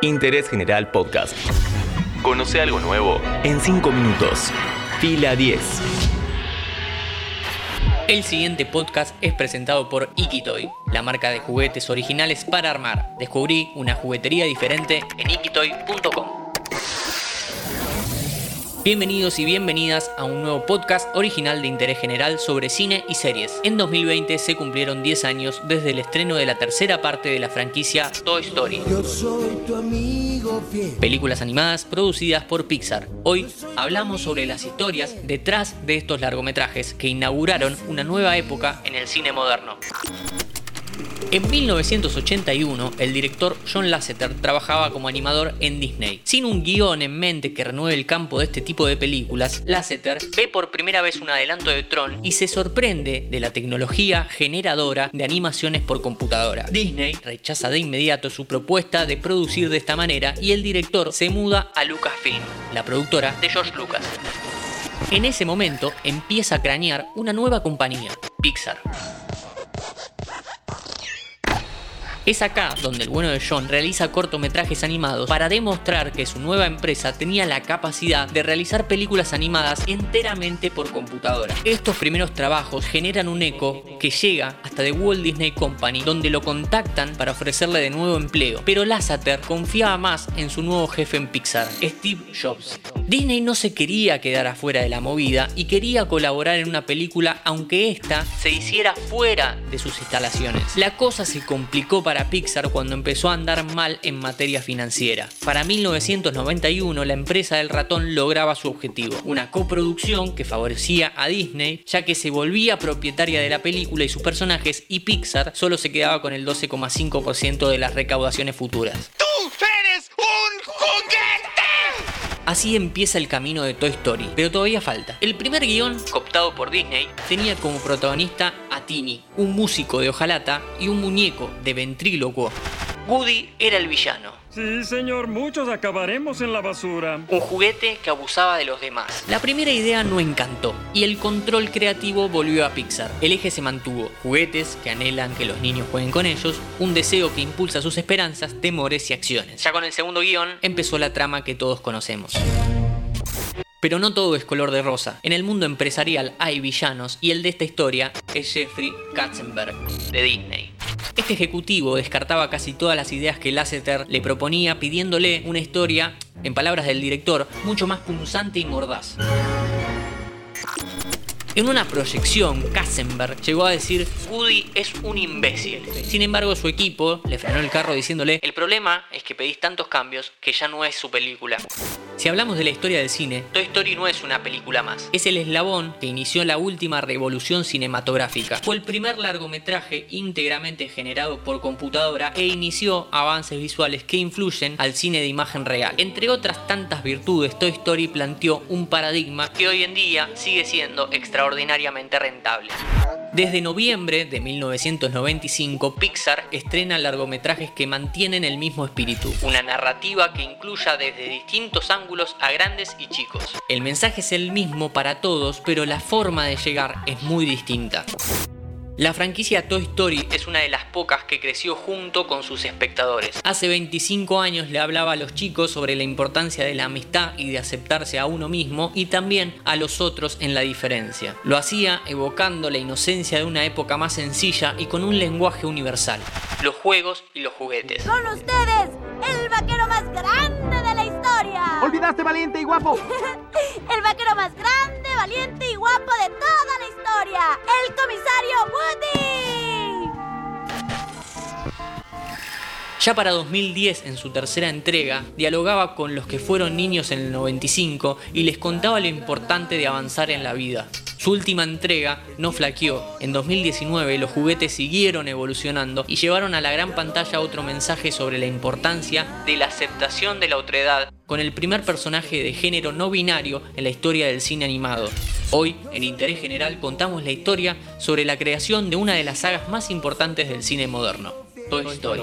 Interés General Podcast. Conoce algo nuevo en 5 minutos. Fila 10. El siguiente podcast es presentado por Ikitoy, la marca de juguetes originales para armar. Descubrí una juguetería diferente en ikitoy.com. Bienvenidos y bienvenidas a un nuevo podcast original de interés general sobre cine y series. En 2020 se cumplieron 10 años desde el estreno de la tercera parte de la franquicia Toy Story. Yo soy tu amigo fiel. Películas animadas producidas por Pixar. Hoy hablamos sobre las historias detrás de estos largometrajes que inauguraron una nueva época en el cine moderno. En 1981, el director John Lasseter trabajaba como animador en Disney. Sin un guion en mente que renueve el campo de este tipo de películas, Lasseter ve por primera vez un adelanto de Tron y se sorprende de la tecnología generadora de animaciones por computadora. Disney rechaza de inmediato su propuesta de producir de esta manera y el director se muda a Lucasfilm, la productora de George Lucas. En ese momento empieza a cranear una nueva compañía, Pixar. Es acá donde el bueno de John realiza cortometrajes animados para demostrar que su nueva empresa tenía la capacidad de realizar películas animadas enteramente por computadora. Estos primeros trabajos generan un eco que llega hasta The Walt Disney Company, donde lo contactan para ofrecerle de nuevo empleo. Pero Lasseter confiaba más en su nuevo jefe en Pixar, Steve Jobs. Disney no se quería quedar afuera de la movida y quería colaborar en una película aunque ésta se hiciera fuera de sus instalaciones. La cosa se complicó para Pixar cuando empezó a andar mal en materia financiera. Para 1991 la empresa del ratón lograba su objetivo, una coproducción que favorecía a Disney ya que se volvía propietaria de la película y sus personajes y Pixar solo se quedaba con el 12,5% de las recaudaciones futuras. ¡Tú eres un juguete! Así empieza el camino de Toy Story, pero todavía falta. El primer guion, cooptado por Disney, tenía como protagonista un músico de hojalata y un muñeco de ventrílocuo. Woody era el villano, Sí, señor, muchos acabaremos en la basura. un juguete que abusaba de los demás. La primera idea no encantó y el control creativo volvió a Pixar. El eje se mantuvo, juguetes que anhelan que los niños jueguen con ellos, un deseo que impulsa sus esperanzas, temores y acciones. Ya con el segundo guion empezó la trama que todos conocemos. Pero no todo es color de rosa. En el mundo empresarial hay villanos y el de esta historia es Jeffrey Katzenberg, de Disney. Este ejecutivo descartaba casi todas las ideas que Lasseter le proponía pidiéndole una historia, en palabras del director, mucho más punzante y mordaz. En una proyección, Katzenberg llegó a decir, Woody es un imbécil. Sin embargo, su equipo le frenó el carro diciéndole, el problema es que pedís tantos cambios que ya no es su película. Si hablamos de la historia del cine, Toy Story no es una película más. Es el eslabón que inició la última revolución cinematográfica. Fue el primer largometraje íntegramente generado por computadora e inició avances visuales que influyen al cine de imagen real. Entre otras tantas virtudes, Toy Story planteó un paradigma que hoy en día sigue siendo extraordinariamente rentable. Desde noviembre de 1995, Pixar estrena largometrajes que mantienen el mismo espíritu, una narrativa que incluya desde distintos ángulos a grandes y chicos. El mensaje es el mismo para todos, pero la forma de llegar es muy distinta. La franquicia Toy Story es una de las pocas que creció junto con sus espectadores. Hace 25 años le hablaba a los chicos sobre la importancia de la amistad y de aceptarse a uno mismo y también a los otros en la diferencia. Lo hacía evocando la inocencia de una época más sencilla y con un lenguaje universal, los juegos y los juguetes. Con ustedes, el vaquero más grande de la historia. ¡Olvidaste valiente y guapo! El vaquero más grande, valiente y guapo de toda la historia. El comisario Woody. Ya para 2010, en su tercera entrega, dialogaba con los que fueron niños en el 95 y les contaba lo importante de avanzar en la vida. Su última entrega no flaqueó. En 2019 los juguetes siguieron evolucionando y llevaron a la gran pantalla otro mensaje sobre la importancia de la aceptación de la otredad con el primer personaje de género no binario en la historia del cine animado. Hoy, en Interés General, contamos la historia sobre la creación de una de las sagas más importantes del cine moderno, Toy Story.